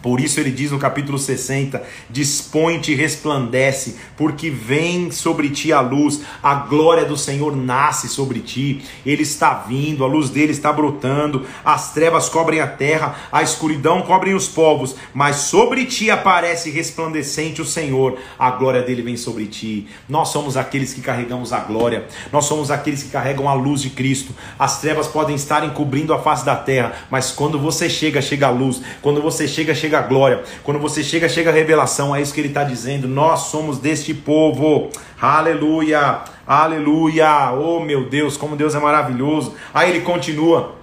A: Por isso ele diz no capítulo 60: Dispõe-te e resplandece, porque vem sobre ti a luz, a glória do Senhor nasce sobre ti, ele está vindo, a luz dele está brotando, as trevas cobrem a terra, a escuridão cobrem os povos, mas sobre ti aparece resplandecente o Senhor, a glória dele vem sobre ti. Nós somos aqueles que carregamos a glória, nós somos aqueles que carregam a luz de Cristo. As trevas podem estar encobrindo a face da terra, mas quando você chega, chega a luz, quando você chega, chega a glória. Quando você chega, chega a revelação. É isso que ele está dizendo. Nós somos deste povo. Aleluia, aleluia. Oh meu Deus, como Deus é maravilhoso. Aí ele continua.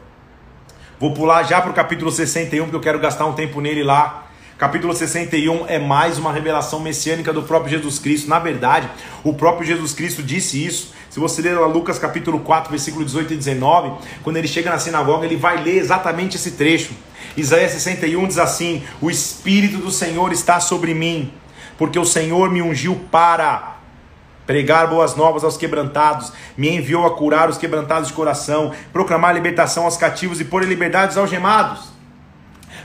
A: Vou pular já para o capítulo 61, porque eu quero gastar um tempo nele lá. Capítulo 61 é mais uma revelação messiânica do próprio Jesus Cristo. Na verdade, o próprio Jesus Cristo disse isso. Se você ler Lucas capítulo 4, versículo 18 e 19, quando ele chega na sinagoga, ele vai ler exatamente esse trecho. Isaías 61 diz assim: O Espírito do Senhor está sobre mim, porque o Senhor me ungiu para pregar boas novas aos quebrantados, me enviou a curar os quebrantados de coração, proclamar libertação aos cativos e pôr liberdade aos algemados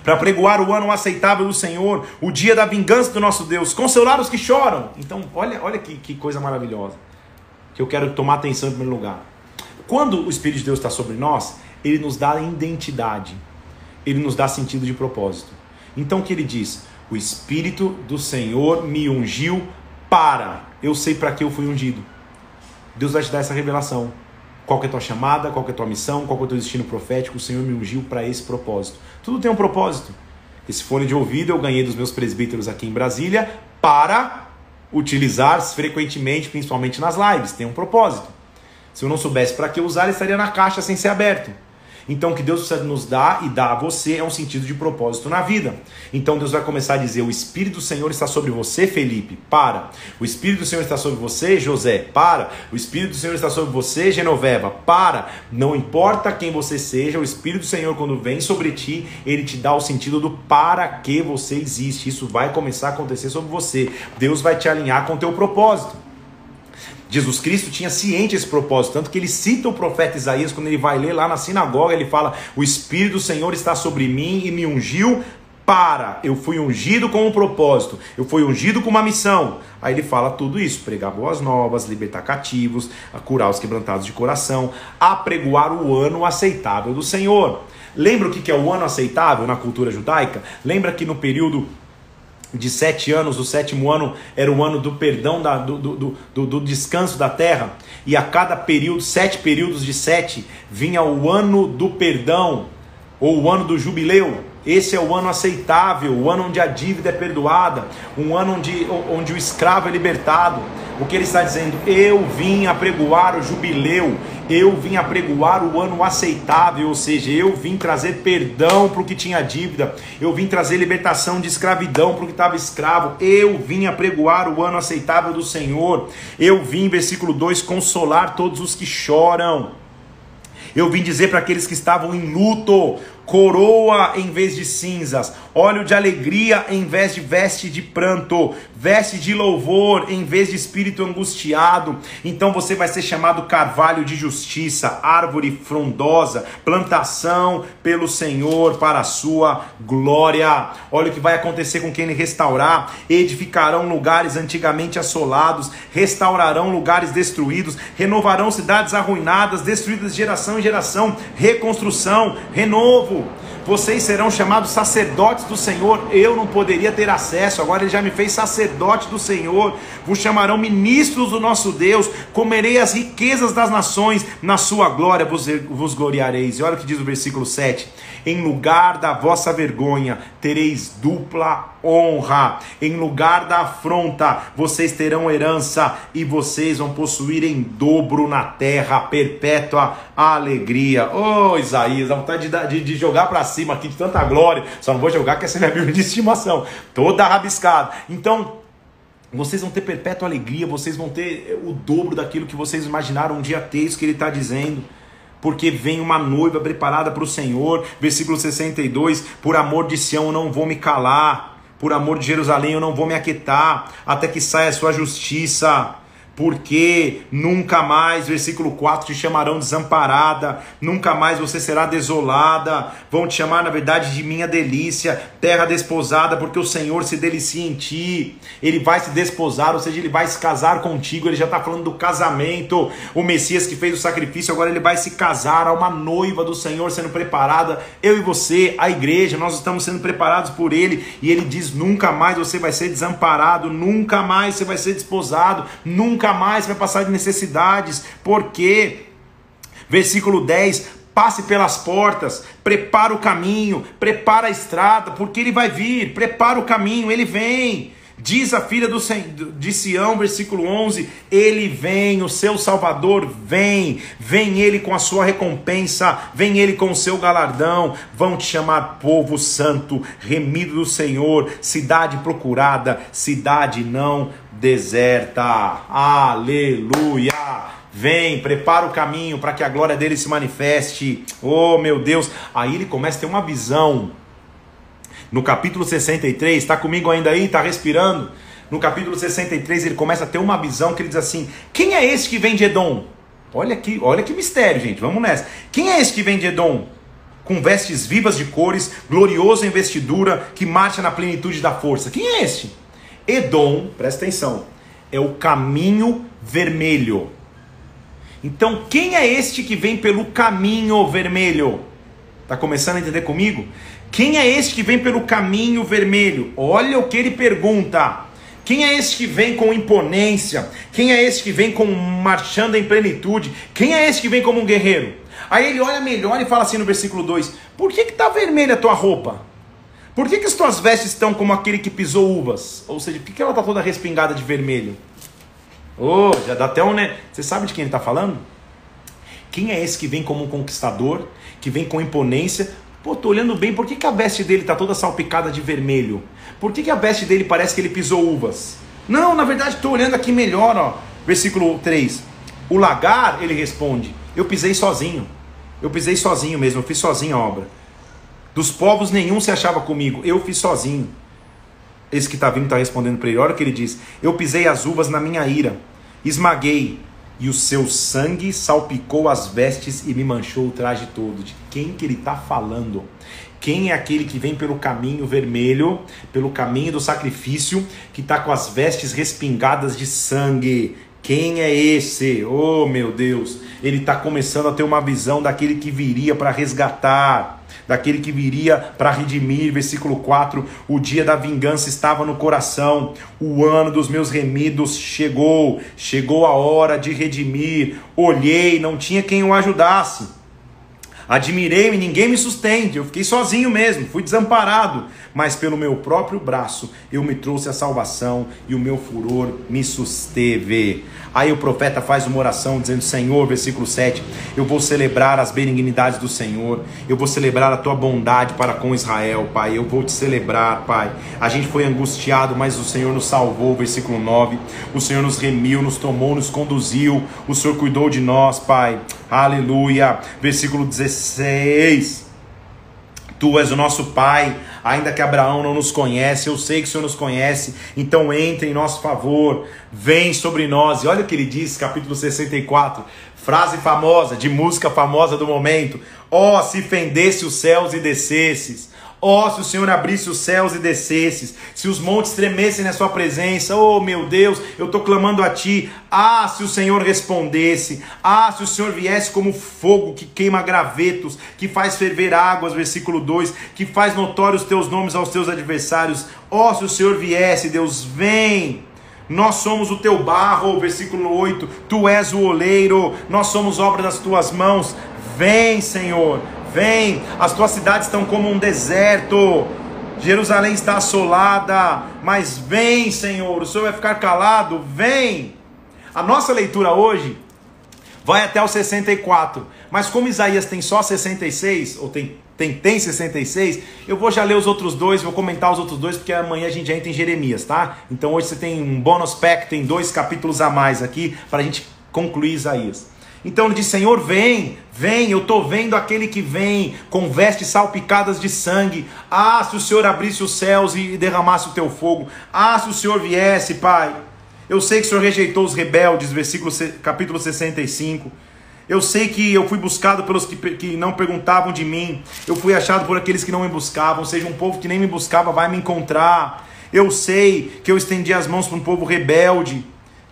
A: para pregoar o ano aceitável do Senhor, o dia da vingança do nosso Deus, consolar os que choram. Então, olha, olha que, que coisa maravilhosa, que eu quero tomar atenção em primeiro lugar. Quando o Espírito de Deus está sobre nós, ele nos dá identidade ele nos dá sentido de propósito. Então o que ele diz? O Espírito do Senhor me ungiu para. Eu sei para que eu fui ungido. Deus vai te dar essa revelação. Qual é a tua chamada, qual é a tua missão, qual é o teu destino profético, o Senhor me ungiu para esse propósito. Tudo tem um propósito. Esse fone de ouvido eu ganhei dos meus presbíteros aqui em Brasília para utilizar frequentemente, principalmente nas lives. Tem um propósito. Se eu não soubesse para que usar, ele estaria na caixa sem ser aberto. Então, o que Deus precisa nos dar e dar a você é um sentido de propósito na vida. Então, Deus vai começar a dizer: O Espírito do Senhor está sobre você, Felipe, para. O Espírito do Senhor está sobre você, José, para. O Espírito do Senhor está sobre você, Genoveva, para. Não importa quem você seja, o Espírito do Senhor, quando vem sobre ti, ele te dá o sentido do para que você existe. Isso vai começar a acontecer sobre você. Deus vai te alinhar com o teu propósito. Jesus Cristo tinha ciente esse propósito, tanto que ele cita o profeta Isaías quando ele vai ler lá na sinagoga, ele fala: "O espírito do Senhor está sobre mim e me ungiu para, eu fui ungido com um propósito, eu fui ungido com uma missão". Aí ele fala tudo isso: pregar boas novas, libertar cativos, curar os quebrantados de coração, apregoar o ano aceitável do Senhor. Lembra o que é o ano aceitável na cultura judaica? Lembra que no período de sete anos, o sétimo ano era o ano do perdão, da, do, do, do, do, descanso da terra, e a cada período, sete períodos de sete, vinha o ano do perdão, ou o ano do jubileu. Esse é o ano aceitável, o ano onde a dívida é perdoada, um ano onde, onde o escravo é libertado. O que ele está dizendo? Eu vim apregoar o jubileu, eu vim apregoar o ano aceitável, ou seja, eu vim trazer perdão para o que tinha dívida, eu vim trazer libertação de escravidão para o que estava escravo, eu vim apregoar o ano aceitável do Senhor, eu vim, versículo 2, consolar todos os que choram. Eu vim dizer para aqueles que estavam em luto: coroa em vez de cinzas, óleo de alegria em vez de veste de pranto, veste de louvor em vez de espírito angustiado. Então você vai ser chamado carvalho de justiça, árvore frondosa, plantação pelo Senhor para a sua glória. Olha o que vai acontecer com quem ele restaurar: edificarão lugares antigamente assolados, restaurarão lugares destruídos, renovarão cidades arruinadas, destruídas de geração em geração, reconstrução, renovo vocês serão chamados sacerdotes do Senhor. Eu não poderia ter acesso, agora ele já me fez sacerdote do Senhor. Vos chamarão ministros do nosso Deus. Comerei as riquezas das nações, na sua glória vos, vos gloriareis. E olha o que diz o versículo 7: Em lugar da vossa vergonha, tereis dupla honra. Em lugar da afronta, vocês terão herança e vocês vão possuir em dobro na terra perpétua alegria. Oh, Isaías, dá vontade de, de, de jogar para cima aqui de tanta glória. Só não vou jogar que essa é minha Bíblia de estimação, toda rabiscada. Então, vocês vão ter perpétua alegria, vocês vão ter o dobro daquilo que vocês imaginaram um dia ter, isso que ele está dizendo porque vem uma noiva preparada para o Senhor. Versículo 62: Por amor de Sião eu não vou me calar, por amor de Jerusalém eu não vou me aquietar, até que saia a sua justiça porque nunca mais, versículo 4, te chamarão desamparada, nunca mais você será desolada, vão te chamar, na verdade, de minha delícia, terra desposada, porque o Senhor se delicia em ti, ele vai se desposar, ou seja, ele vai se casar contigo, ele já está falando do casamento, o Messias que fez o sacrifício, agora ele vai se casar, há uma noiva do Senhor sendo preparada, eu e você, a igreja, nós estamos sendo preparados por ele, e ele diz: nunca mais você vai ser desamparado, nunca mais você vai ser desposado, nunca nunca mais vai passar de necessidades, porque, versículo 10: passe pelas portas, prepara o caminho, prepara a estrada, porque ele vai vir, prepara o caminho, ele vem. Diz a filha do, de Sião, versículo 11: Ele vem, o seu Salvador vem, vem ele com a sua recompensa, vem ele com o seu galardão. Vão te chamar povo santo, remido do Senhor, cidade procurada, cidade não deserta. Aleluia! Vem, prepara o caminho para que a glória dele se manifeste. Oh, meu Deus! Aí ele começa a ter uma visão. No capítulo 63, está comigo ainda aí? Está respirando? No capítulo 63 ele começa a ter uma visão que ele diz assim: Quem é esse que vem de Edom? Olha que, olha que mistério, gente. Vamos nessa. Quem é esse que vem de Edom? Com vestes vivas de cores, glorioso em vestidura, que marcha na plenitude da força. Quem é este? Edom, presta atenção, é o caminho vermelho. Então, quem é este que vem pelo caminho vermelho? Tá começando a entender comigo? Quem é este que vem pelo caminho vermelho? Olha o que ele pergunta. Quem é este que vem com imponência? Quem é este que vem com marchando em plenitude? Quem é este que vem como um guerreiro? Aí ele olha melhor e fala assim no versículo 2: Por que está vermelha a tua roupa? Por que, que as tuas vestes estão como aquele que pisou uvas? Ou seja, por que ela está toda respingada de vermelho? Oh, já dá até um. Né? Você sabe de quem ele está falando? Quem é esse que vem como um conquistador, que vem com imponência? Pô, tô olhando bem, por que, que a veste dele está toda salpicada de vermelho? Por que, que a veste dele parece que ele pisou uvas? Não, na verdade, estou olhando aqui melhor, ó. Versículo 3. O lagar, ele responde: Eu pisei sozinho. Eu pisei sozinho mesmo, eu fiz sozinho a obra. Dos povos nenhum se achava comigo, eu fiz sozinho. Esse que está vindo está respondendo para ele. Olha o que ele diz: Eu pisei as uvas na minha ira, esmaguei, e o seu sangue salpicou as vestes e me manchou o traje todo. De quem que ele está falando? Quem é aquele que vem pelo caminho vermelho, pelo caminho do sacrifício, que está com as vestes respingadas de sangue? Quem é esse? Oh meu Deus! Ele está começando a ter uma visão daquele que viria para resgatar daquele que viria para redimir. Versículo 4: O dia da vingança estava no coração, o ano dos meus remidos chegou, chegou a hora de redimir. Olhei, não tinha quem o ajudasse. Admirei-me, ninguém me sustente, eu fiquei sozinho mesmo, fui desamparado, mas pelo meu próprio braço eu me trouxe a salvação e o meu furor me susteve. Aí o profeta faz uma oração dizendo: Senhor, versículo 7, eu vou celebrar as benignidades do Senhor, eu vou celebrar a tua bondade para com Israel, Pai, eu vou te celebrar, Pai. A gente foi angustiado, mas o Senhor nos salvou, versículo 9. O Senhor nos remiu, nos tomou, nos conduziu, o Senhor cuidou de nós, Pai. Aleluia. Versículo 16. Tu és o nosso Pai, ainda que Abraão não nos conhece, eu sei que o Senhor nos conhece, então entre em nosso favor, vem sobre nós. E olha o que ele diz, capítulo 64, frase famosa, de música famosa do momento: Ó, oh, se fendesse os céus e descesses, Ó, oh, se o Senhor abrisse os céus e descesses, se os montes tremessem na sua presença, oh meu Deus, eu estou clamando a Ti. Ah, se o Senhor respondesse, ah, se o Senhor viesse como fogo que queima gravetos, que faz ferver águas, versículo 2, que faz notórios os teus nomes aos teus adversários. Ó, oh, se o Senhor viesse, Deus, vem. Nós somos o teu barro, versículo 8. Tu és o oleiro, nós somos obra das tuas mãos. Vem, Senhor, Vem, as tuas cidades estão como um deserto. Jerusalém está assolada, mas vem, Senhor. O Senhor vai ficar calado? Vem. A nossa leitura hoje vai até o 64, mas como Isaías tem só 66, ou tem tem, tem 66, eu vou já ler os outros dois, vou comentar os outros dois, porque amanhã a gente já entra em Jeremias, tá? Então hoje você tem um bônus pack, tem dois capítulos a mais aqui, para a gente concluir Isaías. Então ele diz: Senhor, vem, vem, eu estou vendo aquele que vem, com vestes salpicadas de sangue. Ah, se o Senhor abrisse os céus e derramasse o teu fogo. Ah, se o Senhor viesse, Pai. Eu sei que o Senhor rejeitou os rebeldes, versículo, capítulo 65. Eu sei que eu fui buscado pelos que, que não perguntavam de mim. Eu fui achado por aqueles que não me buscavam. Ou seja, um povo que nem me buscava vai me encontrar. Eu sei que eu estendi as mãos para um povo rebelde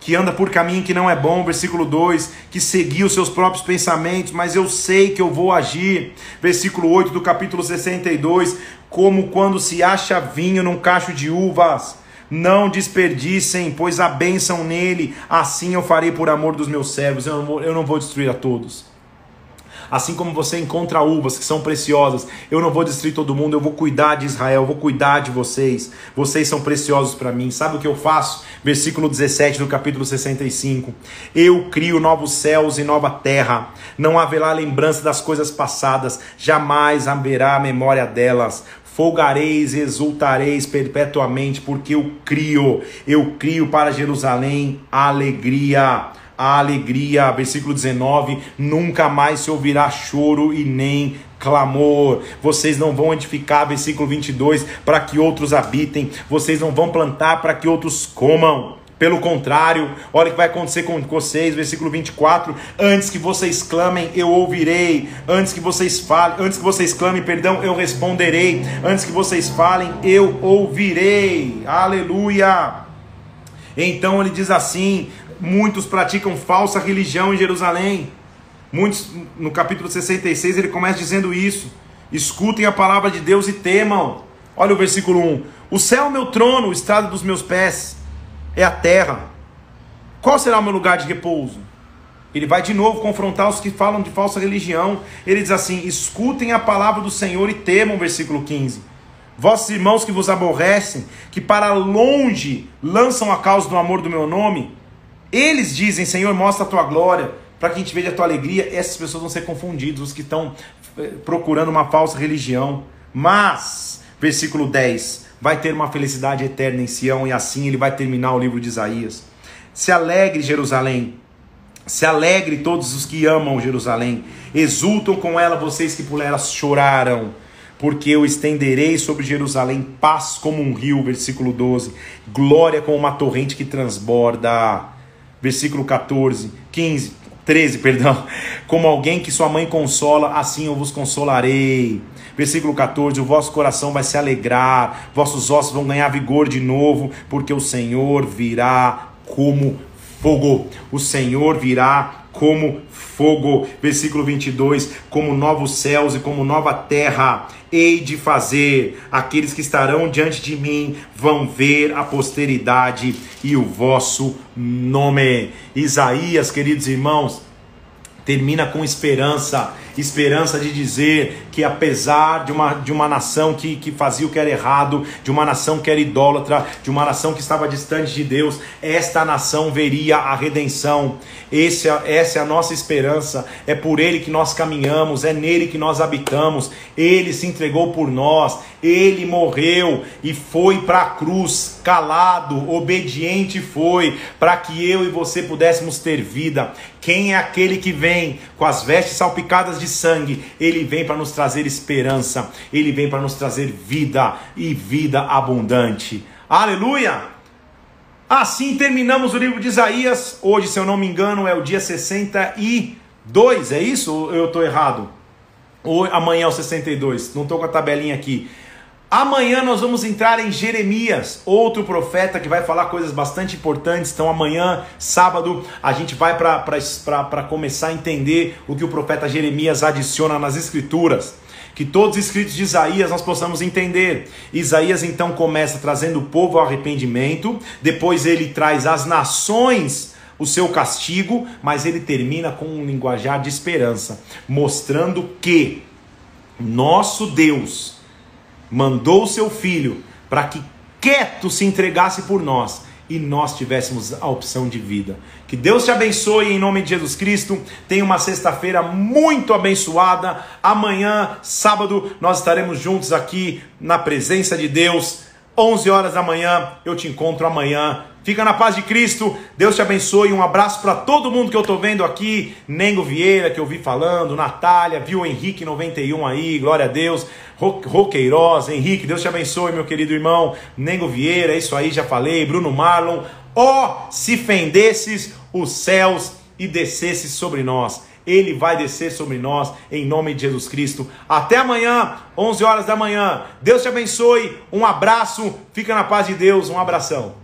A: que anda por caminho que não é bom, versículo 2, que seguiu seus próprios pensamentos, mas eu sei que eu vou agir. Versículo 8 do capítulo 62, como quando se acha vinho num cacho de uvas. Não desperdicem, pois a bênção nele, assim eu farei por amor dos meus servos, eu não vou, eu não vou destruir a todos. Assim como você encontra uvas que são preciosas, eu não vou destruir todo mundo, eu vou cuidar de Israel, eu vou cuidar de vocês. Vocês são preciosos para mim. Sabe o que eu faço? Versículo 17 do capítulo 65. Eu crio novos céus e nova terra. Não haverá lembrança das coisas passadas, jamais haverá memória delas folgareis, exultareis perpetuamente, porque eu crio, eu crio para Jerusalém alegria a alegria. Versículo 19: nunca mais se ouvirá choro e nem clamor. Vocês não vão edificar, versículo 22, para que outros habitem. Vocês não vão plantar para que outros comam. Pelo contrário, olha o que vai acontecer com vocês, versículo 24: Antes que vocês clamem, eu ouvirei. Antes que vocês falem, antes que vocês clamem, perdão, eu responderei. Antes que vocês falem, eu ouvirei. Aleluia. Então ele diz assim: muitos praticam falsa religião em Jerusalém. Muitos, no capítulo 66, ele começa dizendo isso. Escutem a palavra de Deus e temam. Olha o versículo 1. O céu é o meu trono, o estrado dos meus pés é a terra. Qual será o meu lugar de repouso? Ele vai de novo confrontar os que falam de falsa religião. Ele diz assim: escutem a palavra do Senhor e temam, versículo 15. vossos irmãos que vos aborrecem, que para longe lançam a causa do amor do meu nome, eles dizem: Senhor, mostra a tua glória, para que a gente veja a tua alegria. Essas pessoas vão ser confundidas, os que estão eh, procurando uma falsa religião. Mas, versículo 10, vai ter uma felicidade eterna em Sião, e assim ele vai terminar o livro de Isaías. Se alegre, Jerusalém. Se alegre todos os que amam Jerusalém. Exultam com ela vocês que por ela choraram. Porque eu estenderei sobre Jerusalém paz como um rio, versículo 12. Glória como uma torrente que transborda. Versículo 14, 15, 13, perdão. Como alguém que sua mãe consola, assim eu vos consolarei. Versículo 14: O vosso coração vai se alegrar, vossos ossos vão ganhar vigor de novo, porque o Senhor virá como fogo. O Senhor virá como fogo. Versículo 22: Como novos céus e como nova terra hei de fazer. Aqueles que estarão diante de mim vão ver a posteridade e o vosso nome. Isaías, queridos irmãos, termina com esperança esperança de dizer que apesar de uma, de uma nação que, que fazia o que era errado, de uma nação que era idólatra, de uma nação que estava distante de Deus, esta nação veria a redenção. Esse, é, essa é a nossa esperança, é por Ele que nós caminhamos, é nele que nós habitamos. Ele se entregou por nós, Ele morreu e foi para a cruz, calado, obediente foi, para que eu e você pudéssemos ter vida. Quem é aquele que vem com as vestes salpicadas de sangue? Ele vem para nos trazer esperança, ele vem para nos trazer vida e vida abundante. Aleluia! Assim terminamos o livro de Isaías. Hoje, se eu não me engano, é o dia 62. É isso ou eu estou errado? Ou amanhã é o 62? Não estou com a tabelinha aqui. Amanhã nós vamos entrar em Jeremias, outro profeta que vai falar coisas bastante importantes. Então, amanhã, sábado, a gente vai para começar a entender o que o profeta Jeremias adiciona nas Escrituras. Que todos os escritos de Isaías nós possamos entender. Isaías então começa trazendo o povo ao arrependimento, depois ele traz as nações o seu castigo, mas ele termina com um linguajar de esperança, mostrando que nosso Deus mandou o seu filho para que quieto se entregasse por nós e nós tivéssemos a opção de vida. Que Deus te abençoe em nome de Jesus Cristo. Tenha uma sexta-feira muito abençoada. Amanhã, sábado, nós estaremos juntos aqui na presença de Deus. 11 horas da manhã, eu te encontro amanhã Fica na paz de Cristo. Deus te abençoe. Um abraço para todo mundo que eu tô vendo aqui. Nengo Vieira, que eu vi falando. Natália, viu Henrique 91 aí. Glória a Deus. Roqueiroz, Henrique, Deus te abençoe, meu querido irmão. Nengo Vieira, isso aí já falei. Bruno Marlon. Ó, oh, se fendesses os céus e descesses sobre nós. Ele vai descer sobre nós em nome de Jesus Cristo. Até amanhã, 11 horas da manhã. Deus te abençoe. Um abraço. Fica na paz de Deus. Um abração.